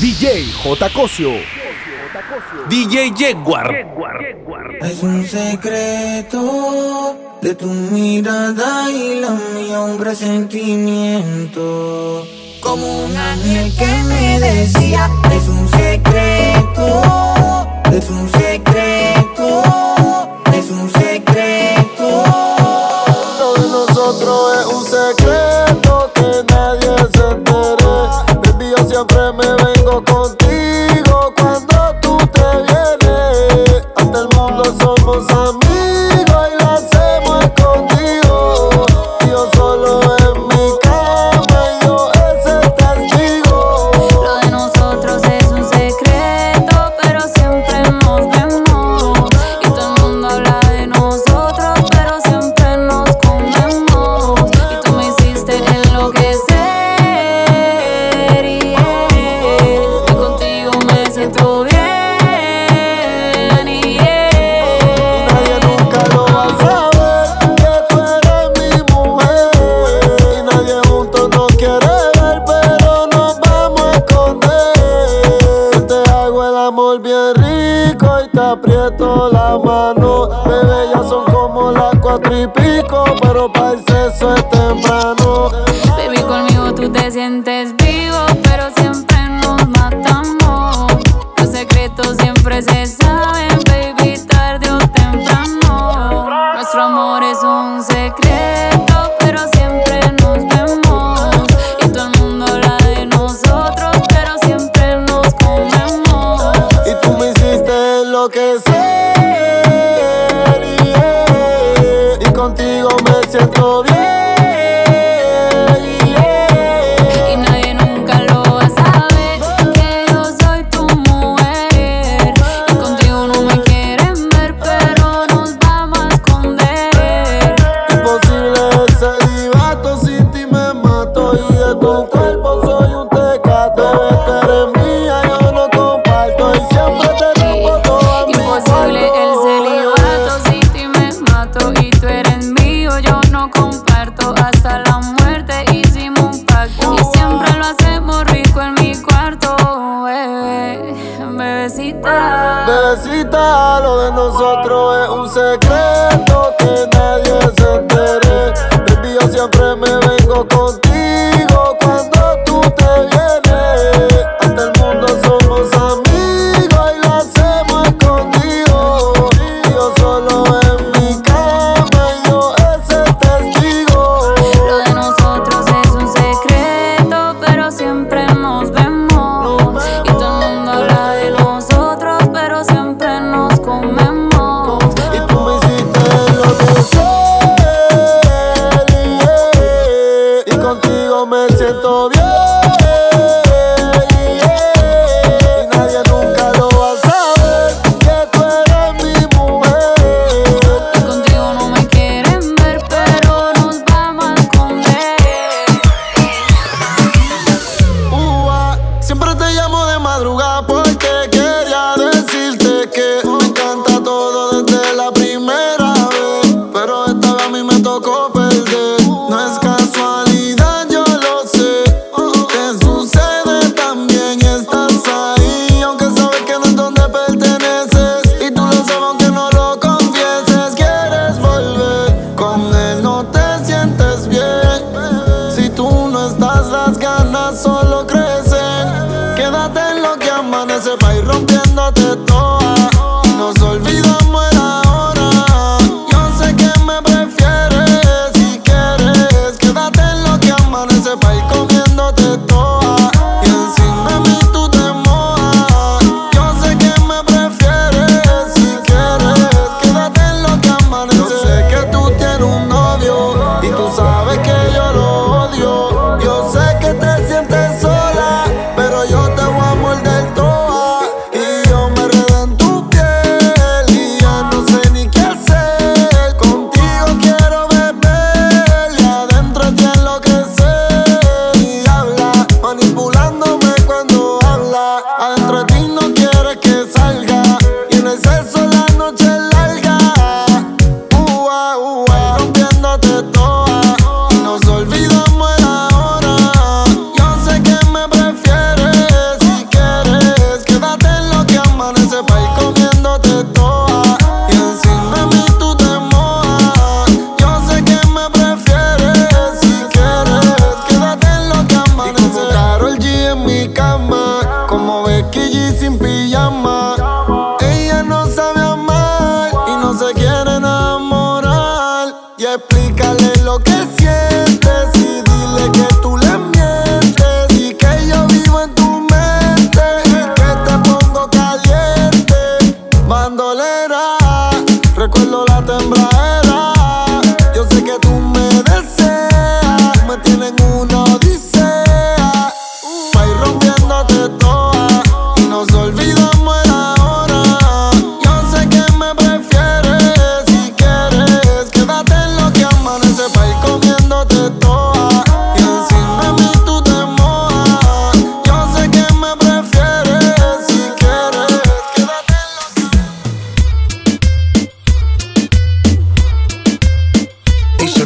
DJ J. Cosio. DJ Jaguar. Es un secreto de tu mirada y la mía, un presentimiento. Como un ángel que me decía, es un secreto, es un secreto, es un secreto. Lo de nosotros es un secreto. toda I.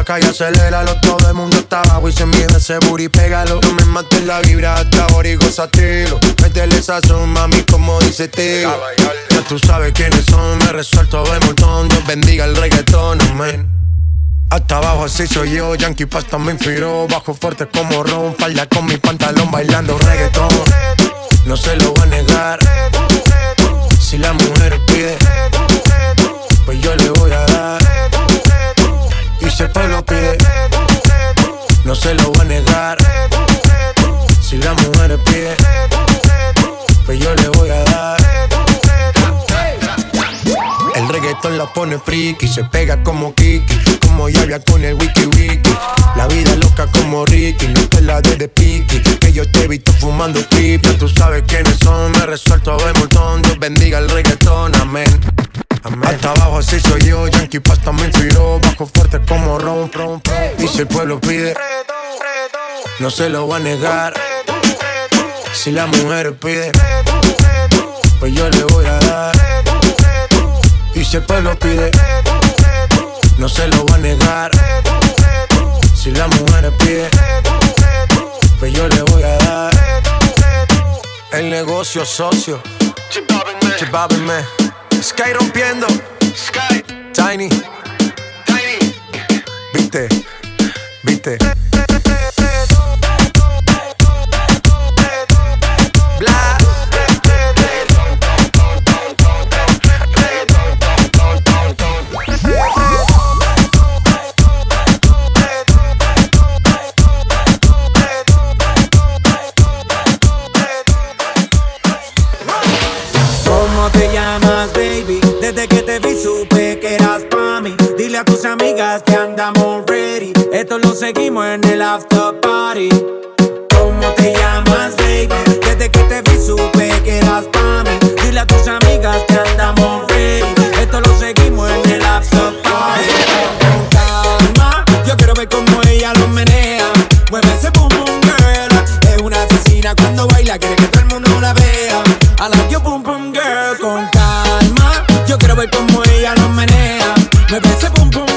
acá aceléralo. Todo el mundo está abajo y se mide ese booty, pégalo. No me mates la vibra hasta ahora y gózatelo Métele sazón, mami, como dice tío Ya tú sabes quiénes son, me resuelto de montón. Dios bendiga el reggaetón, amén. Hasta abajo así soy yo, Yankee Pasta me inspiró Bajo fuerte como Ron, falda con mi pantalón bailando reggaetón. No se lo voy a negar. Si la mujer pide Pues yo le voy a dar y si el pueblo pide, no se lo voy a negar. Si la mujer pide, pues yo le voy a dar. El reggaetón la pone friki, se pega como Kiki, como Yaya con el wiki wiki. La vida loca como Ricky, no la de piqui. Que yo te he visto fumando ya tú sabes quiénes son. Me resuelto de montón, Dios bendiga el reggaetón, amén. Amén. Hasta abajo así soy yo, Yankee Pasta me inspiró Bajo fuerte como ron, ron, ron. Y si el pueblo pide, no se lo voy a negar. Si la mujer pide, pues yo le voy a dar. Y si el pueblo pide, no se lo voy a negar. Si la mujer pide, pues yo le voy a dar. El negocio socio Chibabinme Sky rompiendo. Sky. Tiny. Tiny. Viste. Viste. El after party. ¿Cómo te llamas, baby? Desde que te vi supe que eras pa' mí. Dile a tus amigas que andamos ready. Esto lo seguimos en el after party. Con calma, yo quiero ver cómo ella lo menea. Mueve ese boom boom girl. Es una asesina cuando baila, quiere que todo el mundo la vea. I like your boom boom girl. Con calma, yo quiero ver cómo ella lo menea. Mueve ese boom boom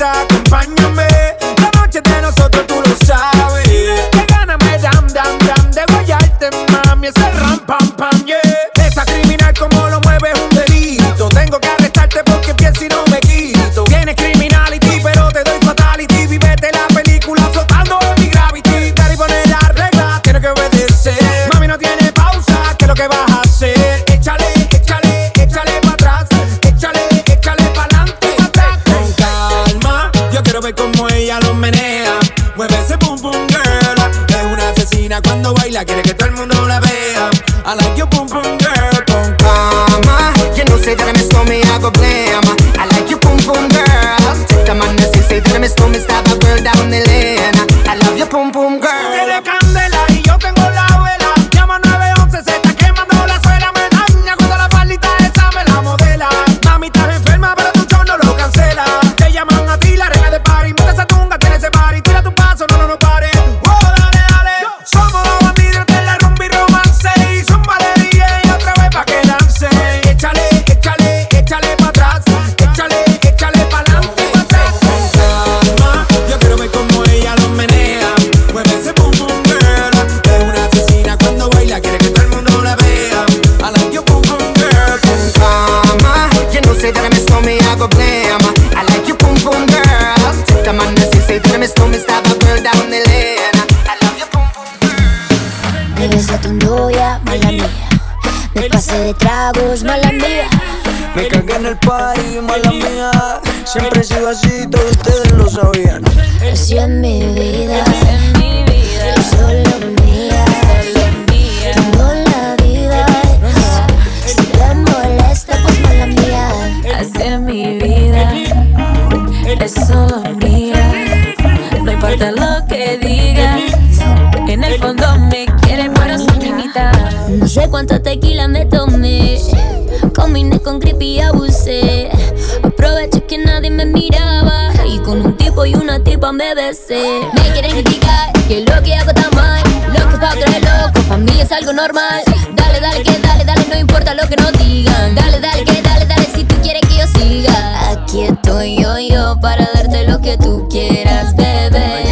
que baila, quiere que todo el mundo la vea. I like your boom boom girl. Con calma, You know, say that I miss me, I go. I like you, boom boom girl. Take the man, say, that I miss me, stab a girl down the lane. I love you, boom boom girl. El party, mala mía. Siempre he sido así, todos una tipa me quieren criticar que lo que hago está mal. Lo que pa' otro es loco, pa' mí es algo normal. Dale, dale, que dale, dale, no importa lo que nos digan. Dale, dale, que dale, dale, si tú quieres que yo siga. Aquí estoy yo, yo, para darte lo que tú quieras, bebé.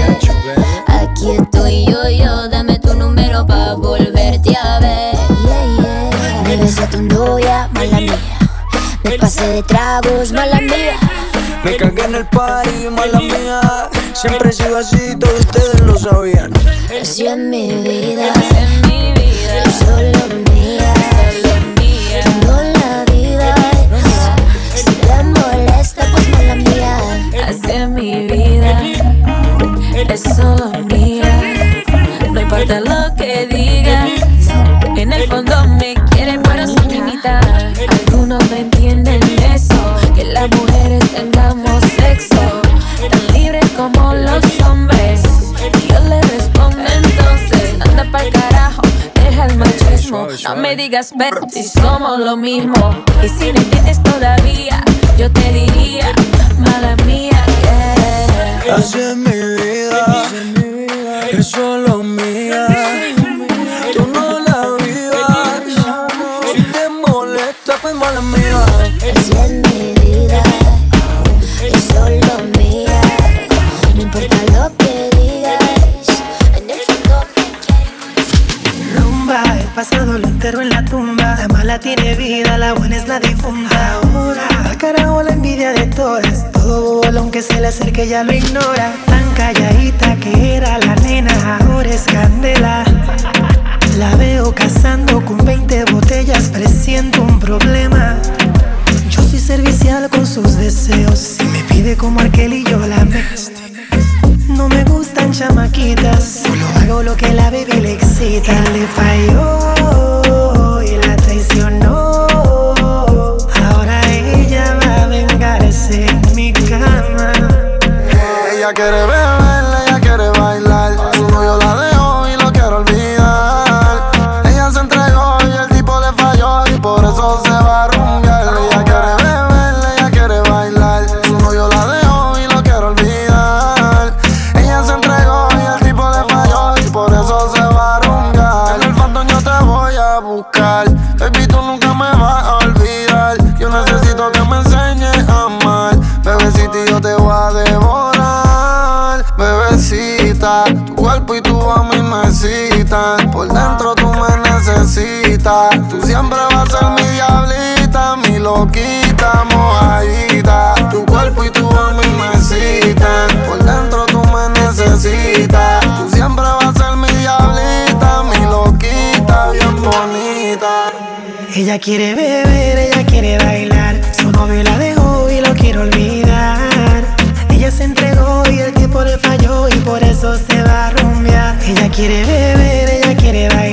Aquí estoy yo, yo, dame tu número pa' volverte a ver. Me besé a tu novia, mala mía. Me pasé de tragos, mala mía. Me cagué en el party, mala mía. Siempre he sido así, todos ustedes lo sabían. Así es mi vida, No me digas, ven, si somos lo mismo. Y si no entiendes todavía, yo te diría, mala mía, yeah. Así es mi vida, bolón que ya lo ignora. Tan calladita que era la nena, ahora es candela. La veo cazando con 20 botellas, presiento un problema. Yo soy servicial con sus deseos. Si me pide como aquel y yo la me. No me gustan chamaquitas, solo hago lo que la baby le excita. Le falló Ella quiere beber, loquita, mojadita. Tu cuerpo y tu a mí me. Por dentro tú me necesitas. Tú siempre vas a ser mi diablita, mi loquita, bien bonita. Ella quiere beber, ella quiere bailar. Su novio la dejó y lo quiere olvidar. Ella se entregó y el tipo le falló y por eso se va a rumbear. Ella quiere beber, ella quiere bailar.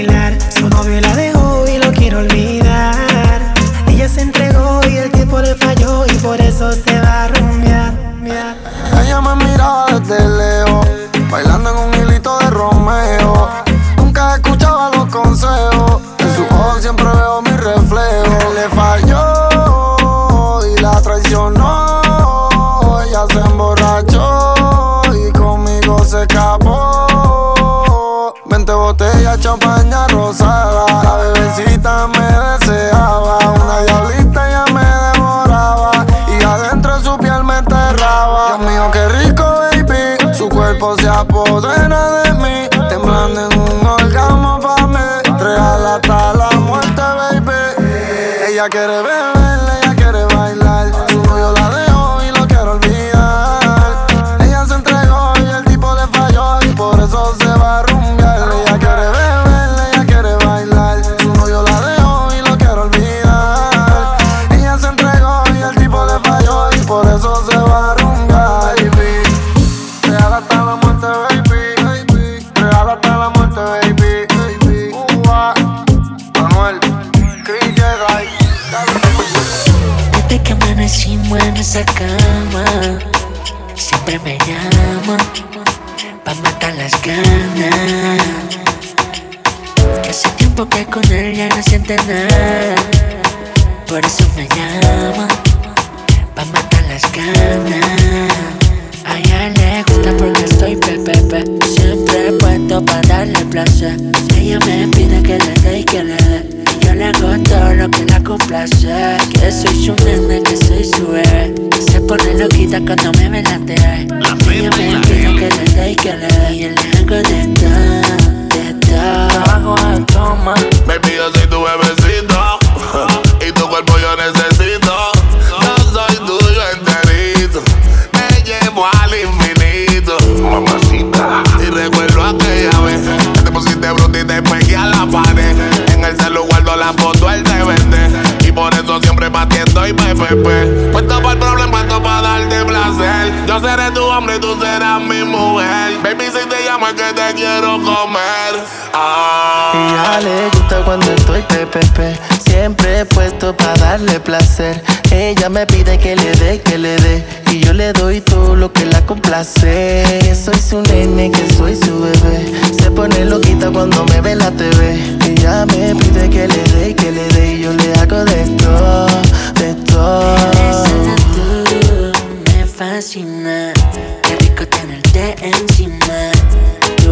A ella le gusta porque estoy pepepe. Siempre puesto para darle placer. Ella me pide que le dé y que le dé. Y yo le hago todo lo que la complace. Que soy su nene, que soy su bebé. Se pone loquita cuando me ve la TV. Ella me pide que le dé y que le dé. Y yo le hago de todo. Baby, yo soy tu bebecito. y tu cuerpo yo necesito. Batiendo y PPP. Puesto para el problema, puesto para darte placer. Yo seré tu hombre y tú serás mi mujer. Baby, si te llamo es que te quiero comer. Ah. Y ya le gusta cuando estoy PPP. Siempre puesto para darle placer. Ella me pide que le dé, que le dé. Y yo le doy todo lo que la complace. Que soy su nene, que soy su bebé. Se pone loquita cuando me ve la TV. Ella me pide que le dé, que le dé. Y yo le hago de todo, de todo. me fascina. Qué rico tenerte encima.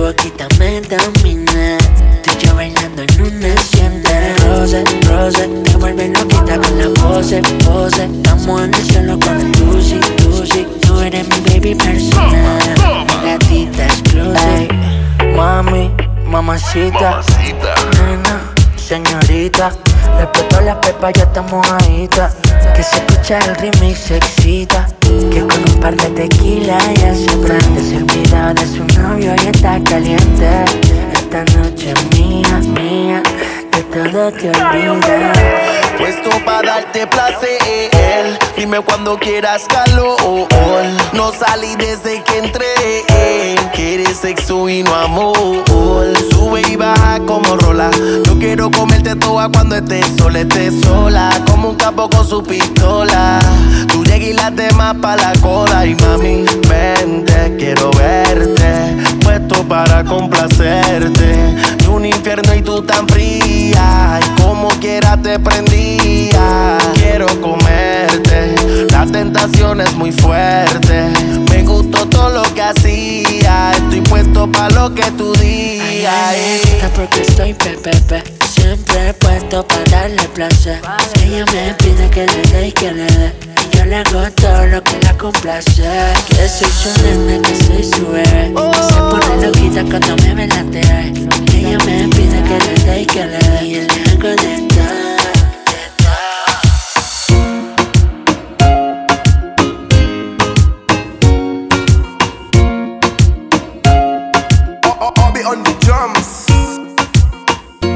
Boquita me domina. Tú y yo bailando en una hacienda. Rose, rose, te vuelve loquita con la pose, pose. Estamos en el cielo con el tusi, tusi. Tú eres mi baby personal. Mi gatita exclusive. Mami, mamacita. Nena, señorita. Respeto la pepa, ya estamos ahí. Que se escucha el remix, se excita. Que con un par de tequila ya se prende. Se olvida de su novio y está caliente. Esta noche es mía, mía. De todo te olvidas. Puesto para darte placer. Dime cuando quieras calor. No salí desde que entré. Quieres sexo y no amor. Sube y baja como rola. Yo quiero comerte toda cuando estés sola, estés sola. Como un capo con su pistola. Tú llegas y las demás pa' la cola. Y mami, vente, quiero verte. Puesto para complacerte. De un infierno y tú tan fría. Y como quiera te prendía. Quiero comerte. La tentación es muy fuerte. Me gustó todo lo que hacía. Estoy puesto para lo que tú digas. porque estoy pepepe. Siempre puesto para darle placer. Ella me pide que le dé y que le dé. Hago todo lo que la complace. Que soy su nene, que soy su bebé. Se pone loquita cuando me ve la. Ella me pide que le dé y que le dé. Y le hago de.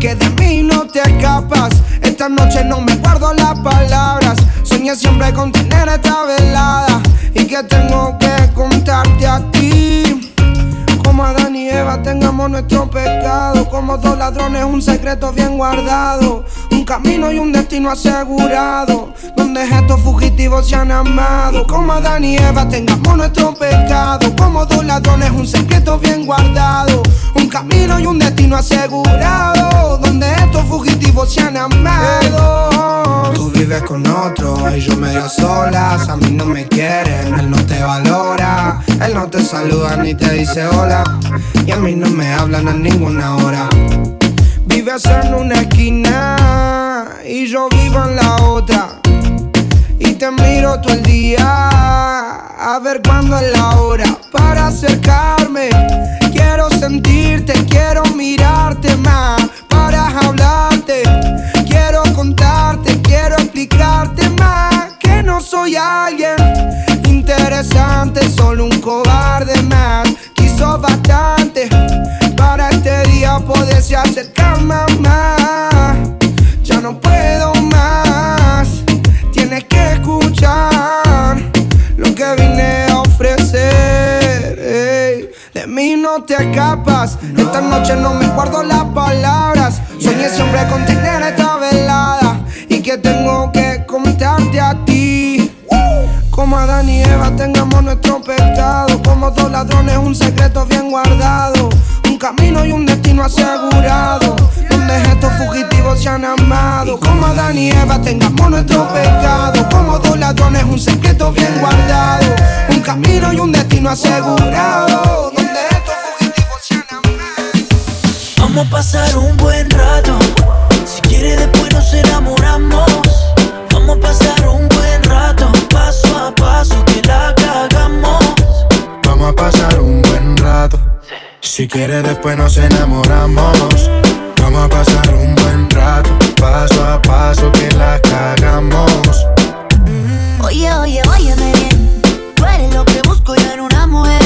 Que de mí no te escapas. Esta noche no me guardo las palabras. Soñé siempre con tener esta velada y que tengo que contarte a ti. Como Adán y Eva tengamos nuestro pecado. Como dos ladrones, un secreto bien guardado. Un camino y un destino asegurado. Donde estos fugitivos se han amado. Como Adán y Eva tengamos nuestro pecado. Como dos ladrones, un secreto bien guardado. Un camino y un destino asegurado. Se han. Tú vives con otro y yo medio solas. A mí no me quieren, él no te valora. Él no te saluda ni te dice hola. Y a mí no me hablan a ninguna hora. Vives en una esquina y yo vivo en la otra y te miro todo el día. A ver cuándo es la hora para acercarme. Quiero sentirte, quiero mirarte más para hablarte. Quiero contarte, quiero explicarte más que no soy alguien interesante, solo un cobarde más. Quiso bastante para este día poderse acercar más. Ya no puedo más. De mí no te escapas. No. Esta noche no me guardo las palabras. Yeah. Soñé siempre con tener esta velada. Y que tengo que contarte a ti. Como Adán y Eva tengamos nuestro pecado. Como dos ladrones, un secreto bien guardado. Un camino y un destino asegurado. Donde estos fugitivos se han amado. Como Adán y Eva tengamos nuestro pecado. Como dos ladrones, un secreto bien guardado. Un camino y un destino asegurado. Vamos a pasar un buen rato. Si quieres, después nos enamoramos. Vamos a pasar un buen rato. Paso a paso que la cagamos. Vamos a pasar un buen rato. Si quieres, después nos enamoramos. Vamos a pasar un buen rato. Paso a paso que la cagamos. Oye, oye, óyeme bien. Tú eres lo que busco yo en una mujer.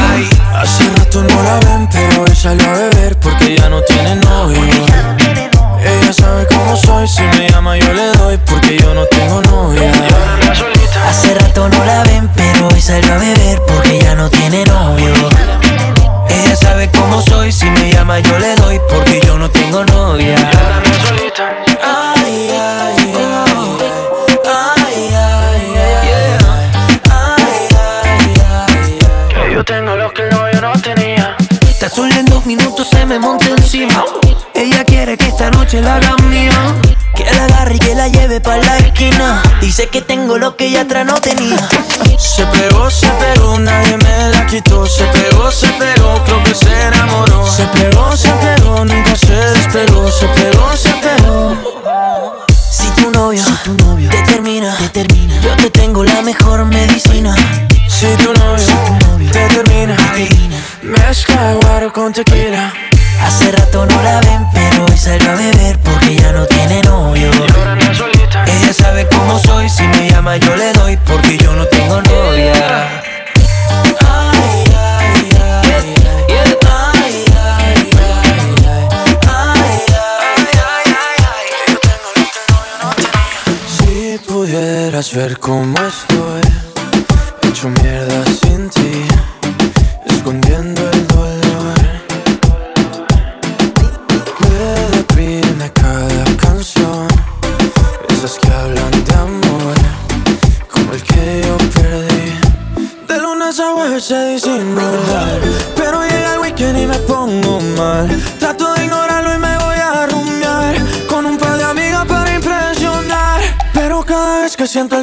ella atrás no tenía.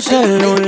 Celular,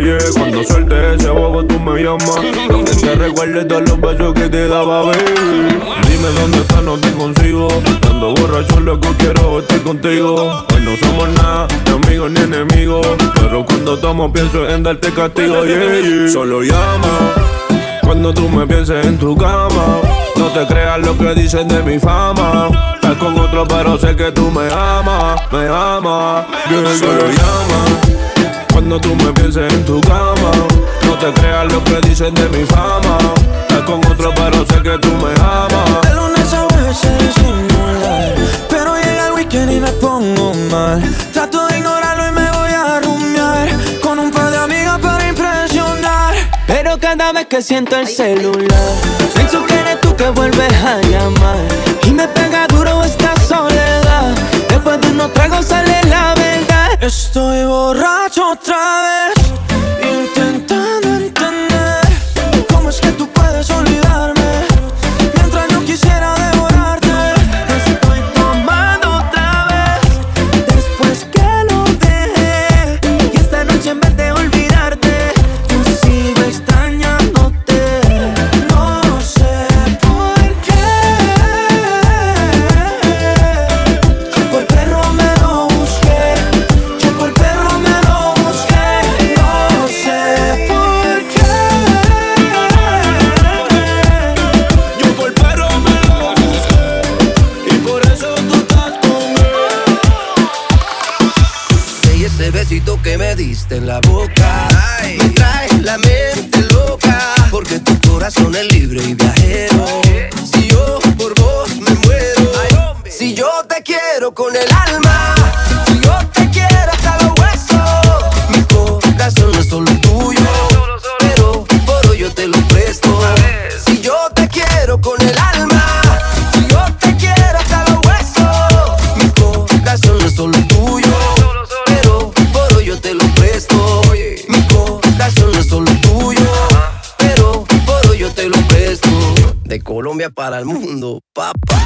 lo que fallé Cuando suelte ese bobo tú me llamas Donde te recuerdes todos los besos que te daba, baby Dime dónde estás, no te consigo Ando borracho, loco, quiero estar contigo Hoy no somos nada, ni amigos ni enemigos Pero cuando tomo pienso en darte castigo, yeah, yeah. Solo llama cuando tú me pienses en tu cama, no te creas lo que dicen de mi fama. Estás con otro, pero sé que tú me amas, me amas. Yeah, Solo llama. Cuando tú me pienses en tu cama, no te creas lo que dicen de mi fama. Estás con otro, pero sé que tú me amas. De lunes a se disimular Pero llega el weekend y me pongo mal. Trato de ignorarlo y me voy a rumbear Con un par de amigas para impresionar. Pero cada vez que siento el celular Pienso que eres tú que vuelves a llamar. Y me pega duro esta soledad. Después de unos tragos sale Estoy borracho otra vez para el mundo, papá.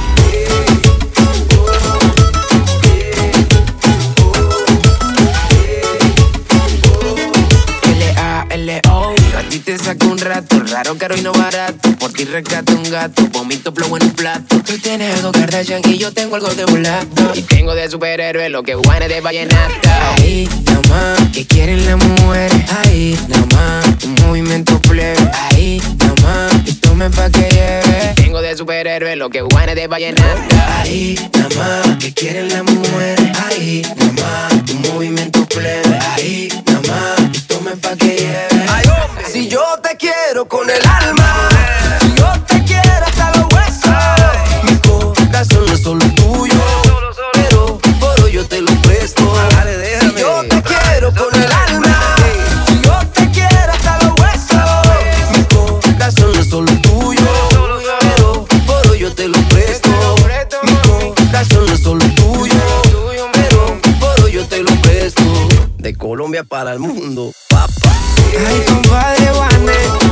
L-A-L-O A ti te saco un rato Raro, caro y no barato. Por ti rescato un gato Vomito flow en un plato. Tú tienes algo Kardashian Y yo tengo algo de volato Y tengo de superhéroe Lo que Juan es de vallenata Ahí, nada más Que quieren las mujeres. Ahí, nada más Un movimiento plebe. Ahí, nada superhéroe Lo que Juan es de vallenata Ahí, nada más, que quieren las mujeres. Ahí, nada más, un movimiento plebe. Ahí, nada más, y tomen pa' que lleve. Si yo te quiero con el para el mundo. Papá. Ay, compadre Juanes.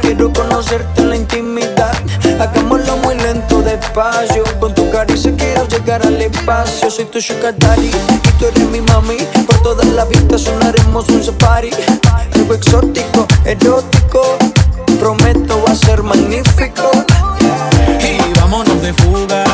Quiero conocerte en la intimidad. Hagámoslo muy lento, despacio. Con tu caricia quiero llegar al espacio. Soy tu sugar y tú eres mi mami. Por toda la vista sonaremos un safari. Algo exótico, erótico. Prometo va a ser magnífico. Y vámonos de fuga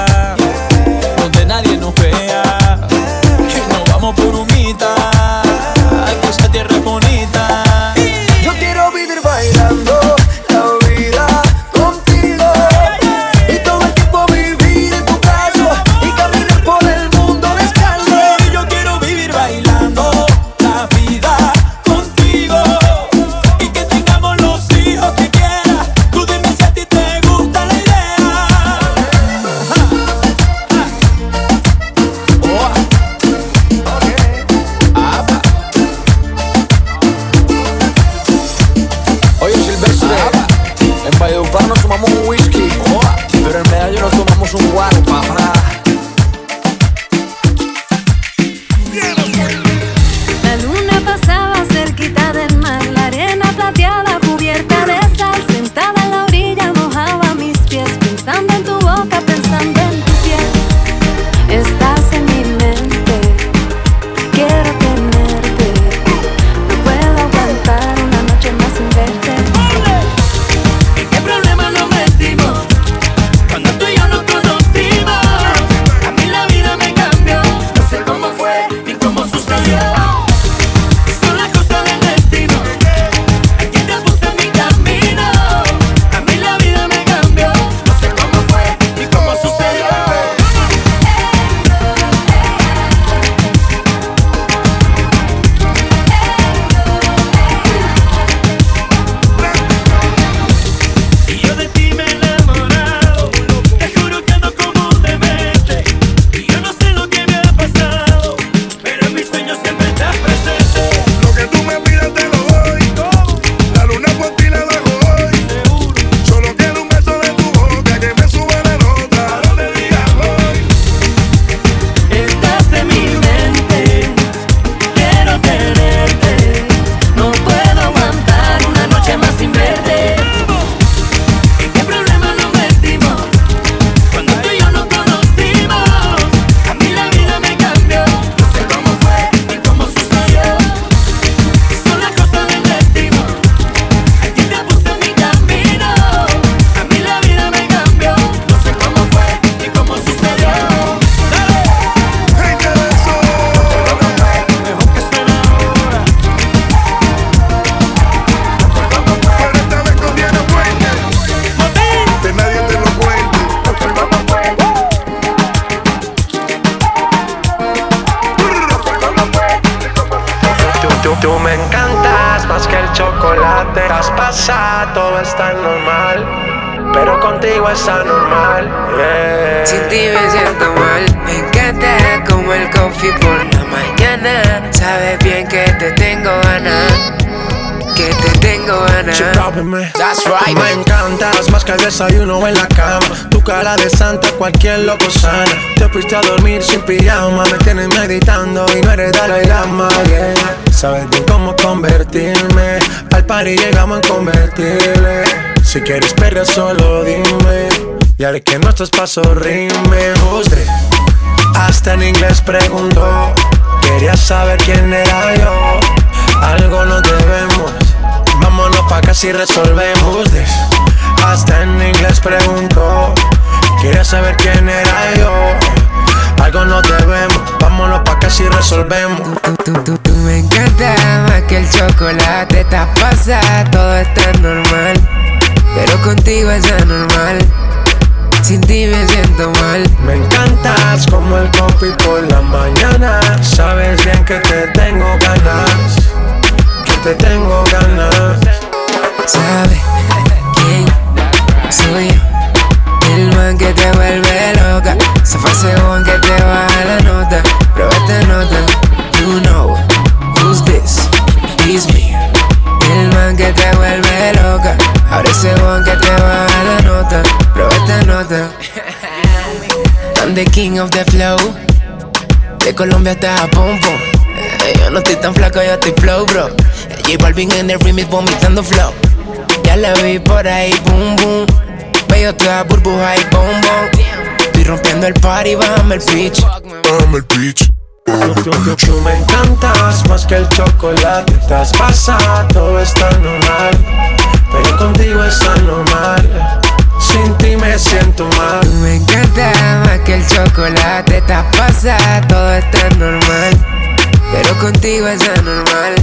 cualquier loco sana. Te fuiste a dormir sin pijama. Me tienes meditando y no eres Dalai Lama. Yeah. Sabes bien cómo convertirme. Al party llegamos en convertible. Si quieres perder, solo dime. Y haré que nuestros pasos rimen. Usted hasta en inglés preguntó. Quería saber quién era yo. Algo nos debemos. Vámonos pa' casi resolvemos. this. Hasta en inglés preguntó. Quería saber quién era yo. Algo nos debemos. Vámonos pa' casi resolvemos. Tú, tú, tú me encanta más que el chocolate. Estás pasada, todo está normal. Pero contigo es anormal. Sin ti me siento mal. Me encantas como el coffee por la mañana. Sabes bien que te tengo ganas. Que te tengo ganas. ¿Sabe quién soy yo? Man que te vuelve loca. Se fue según que te baja la nota. Pero esta nota, you know who's this? It's me. El man que te vuelve loca. Ahora ese según que te baja la nota. Pero esta nota. I'm the king of the flow. De Colombia hasta Japón. Eh, Yo no estoy tan flaco, yo estoy flow, bro. J Balvin en el remix vomitando flow. Ya la vi por ahí, boom, boom. Bello, tú das burbuja y bombón. Estoy rompiendo el party, bájame el pitch. Bájame el pitch. Tú, me encantas más que el chocolate. Estás pasado, todo está normal. Pero contigo es anormal. Sin ti me siento mal. Tú me encanta más que el chocolate. Estás pasado, todo está normal. Pero contigo es anormal.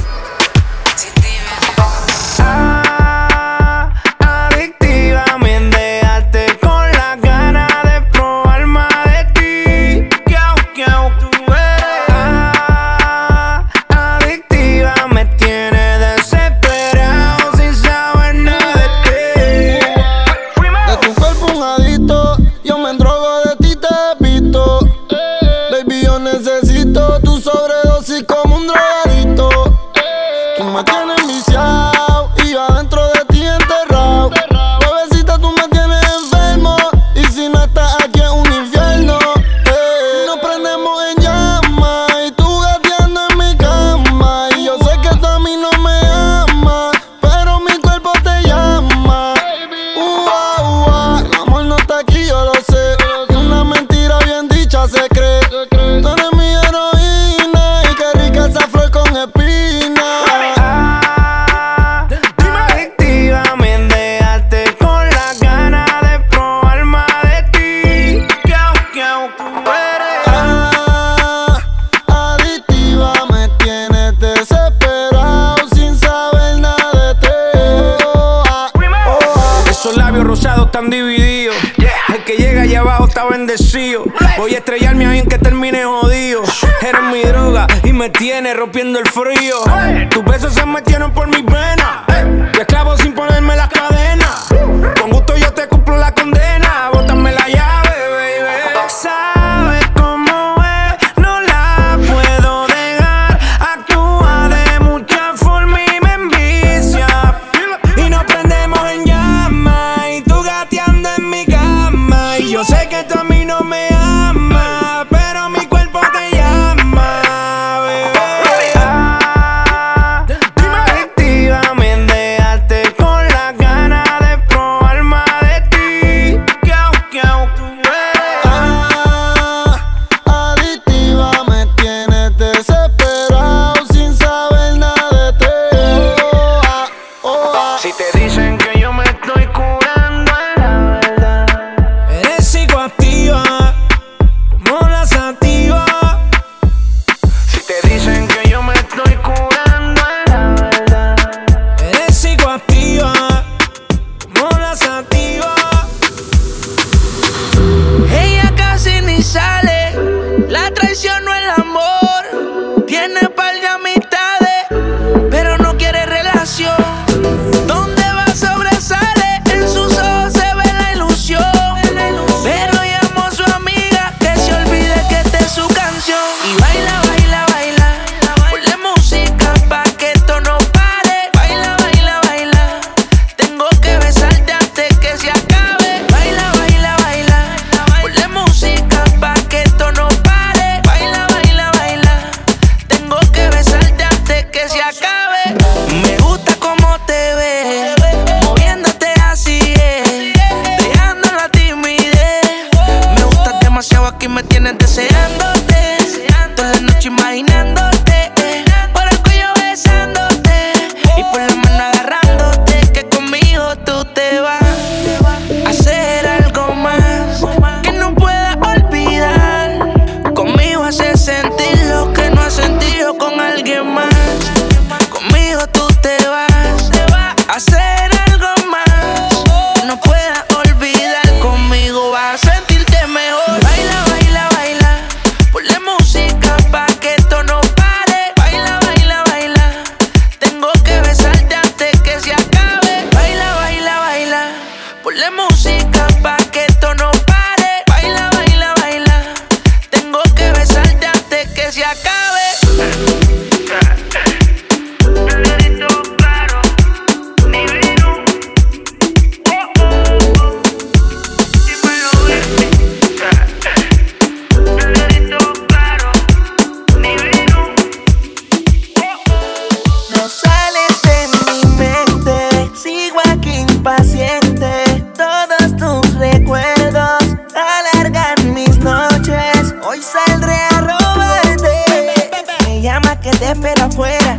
que te espera afuera.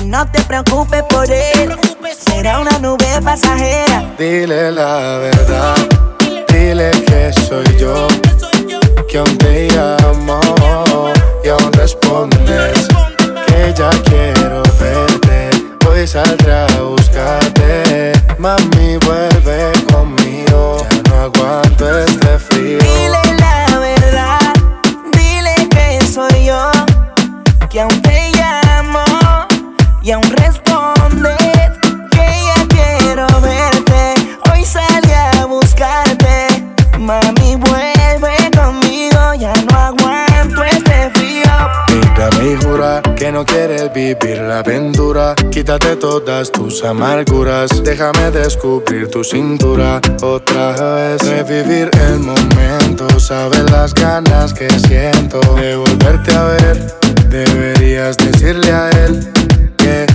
Y no te preocupes por él. Será una nube pasajera. Dile la verdad. Dile que soy yo. Que aún te llamo y aún respondes. Que ya quiero verte. Hoy saldrá a buscarte. Mami, vuelve conmigo. Ya no aguanto este frío. aún respondes que ya quiero verte. Hoy salí a buscarte, mami, vuelve conmigo, ya no aguanto este frío. Mírame y jura que no quieres vivir la aventura. Quítate todas tus amarguras, déjame descubrir tu cintura otra vez. Revivir el momento, sabes las ganas que siento de volverte a ver. Deberías decirle a él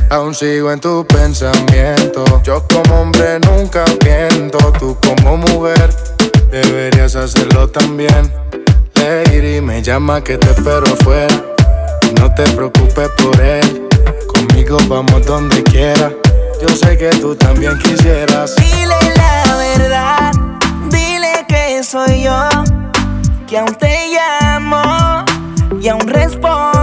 aún sigo en tu pensamiento. Yo como hombre nunca miento, tú como mujer deberías hacerlo también. Lady me llama que te espero afuera. No te preocupes por él, conmigo vamos donde quiera. Yo sé que tú también quisieras. Dile la verdad, dile que soy yo, que aún te llamo y aún respondo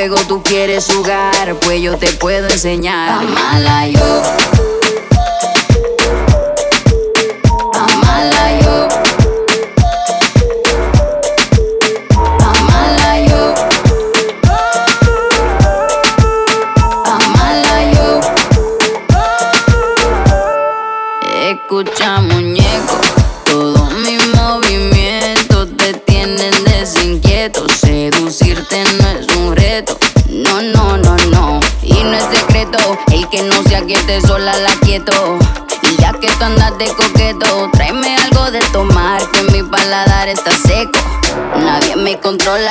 juego tú quieres jugar, pues yo te puedo enseñar. Amala yo.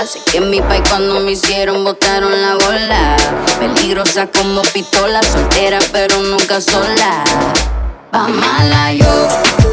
Sé que en mi país cuando me hicieron botaron la bola. Peligrosa como pistola. Soltera pero nunca sola. Pa' mala yo.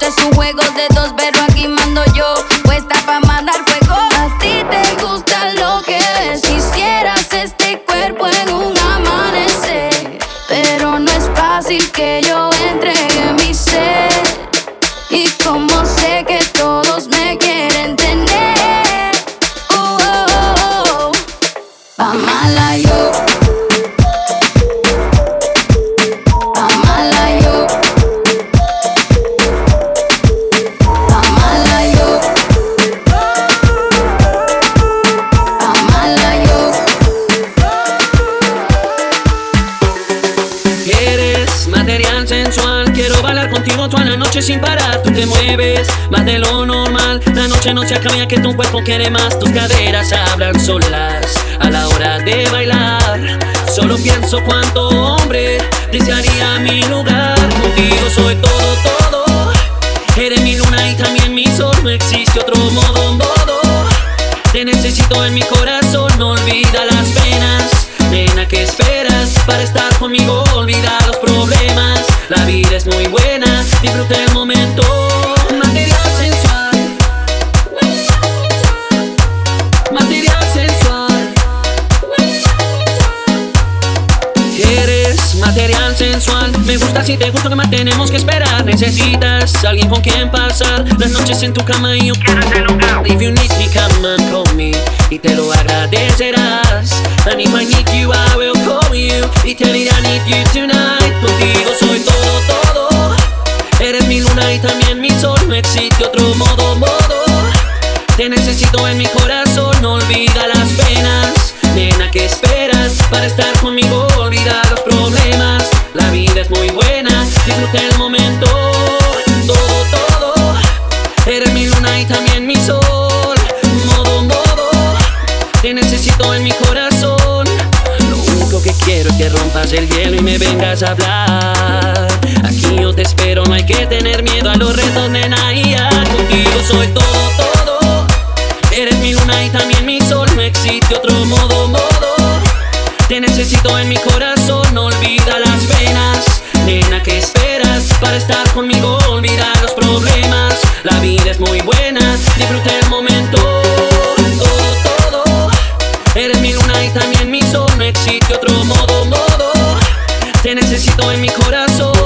Es un juego de ya que tu cuerpo quiere más. Tus caderas hablan solas a la hora de bailar. Solo pienso cuánto hombre desearía Necesitas alguien con quien pasar las noches en tu cama y yo quiero ese lugar. If you need me, come and call me. Y te lo agradecerás. And if I need you, I will call you. Y te diré I need you tonight. Contigo soy todo, todo. Eres mi luna y también mi sol. No existe otro modo, modo. Te necesito en mi corazón, no olvida las penas. Nena, ¿qué esperas para estar conmigo? Olvida los problemas. La vida es muy buena, disfruta el momento. Todo, todo. Eres mi luna y también mi sol. Modo, modo. Te necesito en mi corazón. Lo único que quiero es que rompas el hielo y me vengas a hablar. Aquí yo te espero, no hay que tener miedo a los retos, nena. y ya contigo soy todo, todo. Eres mi luna y también mi sol, no existe otro modo, modo. Te necesito en mi corazón, no olvida las penas. Nena, ¿qué esperas para estar conmigo? Olvida los problemas. La vida es muy buena, disfruta el momento. Todo, todo. Eres mi luna y también mi sol, no existe otro modo, modo. Te necesito en mi corazón.